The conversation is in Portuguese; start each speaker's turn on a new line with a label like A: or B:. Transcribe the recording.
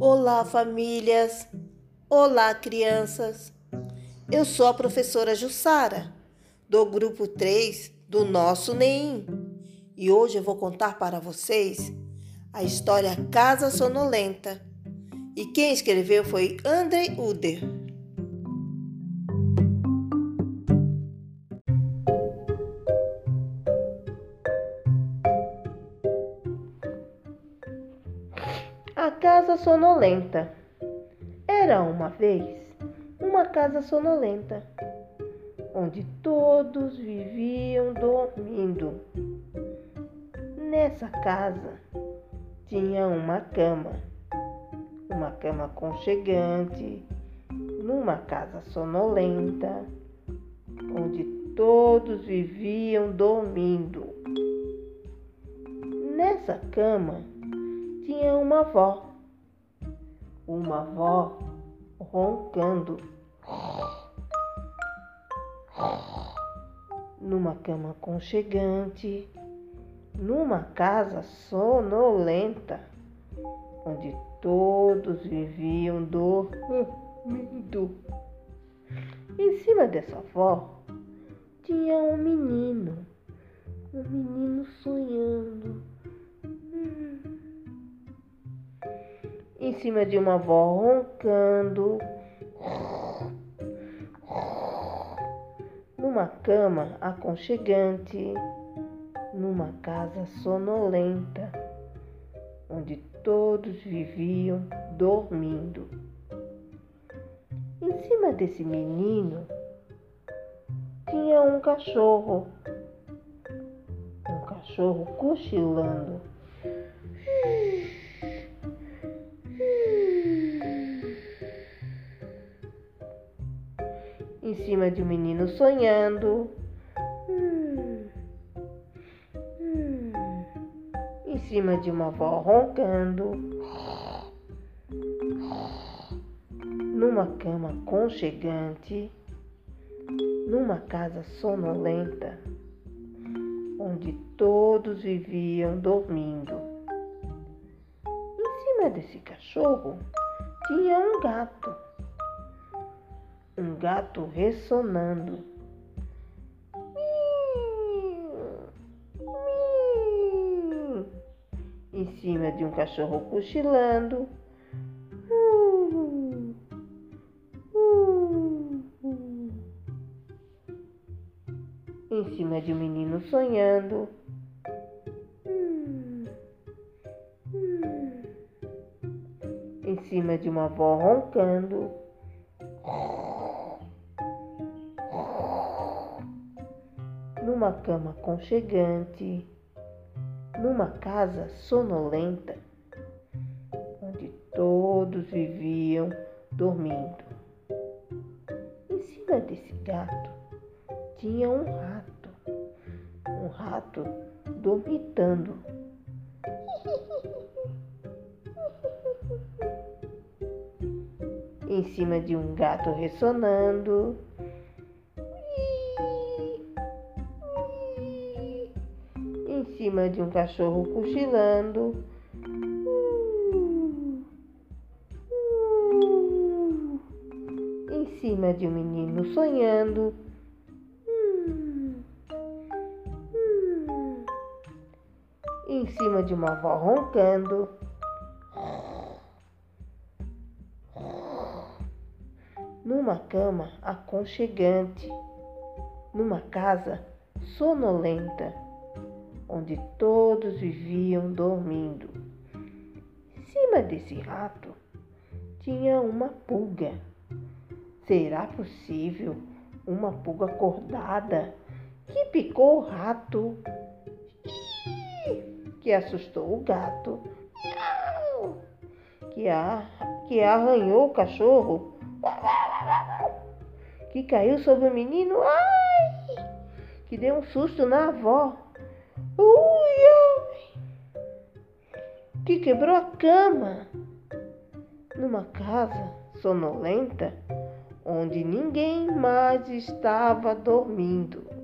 A: Olá, famílias! Olá, crianças! Eu sou a professora Jussara, do grupo 3 do nosso NEM. E hoje eu vou contar para vocês a história Casa Sonolenta. E quem escreveu foi Andrei Uder. A Casa Sonolenta. Era uma vez uma casa sonolenta, onde todos viviam dormindo. Nessa casa tinha uma cama, uma cama aconchegante, numa casa sonolenta, onde todos viviam dormindo. Nessa cama tinha uma avó, uma avó roncando. Numa cama aconchegante, numa casa sonolenta, onde todos viviam dormindo. Em cima dessa avó tinha um menino, um menino sonhando. Em cima de uma avó roncando, numa cama aconchegante, numa casa sonolenta, onde todos viviam dormindo. Em cima desse menino tinha um cachorro, um cachorro cochilando. Cima de um menino sonhando. Em cima de uma avó roncando. Numa cama conchegante. Numa casa sonolenta. Onde todos viviam dormindo. Em cima desse cachorro tinha um gato um gato ressonando. Em cima de um cachorro cochilando. Em cima de um menino sonhando. Em cima de uma avó roncando. Numa cama conchegante, numa casa sonolenta, onde todos viviam dormindo. Em cima desse gato tinha um rato, um rato dormitando. Em cima de um gato ressonando, cima de um cachorro cochilando. Em cima de um menino sonhando. Em cima de uma avó roncando. Numa cama aconchegante. Numa casa sonolenta onde todos viviam dormindo. Em cima desse rato tinha uma pulga. Será possível uma pulga acordada que picou o rato? Que assustou o gato? Que, a, que arranhou o cachorro? Que caiu sobre o menino? Ai! Que deu um susto na avó? Ui, que quebrou a cama numa casa sonolenta onde ninguém mais estava dormindo.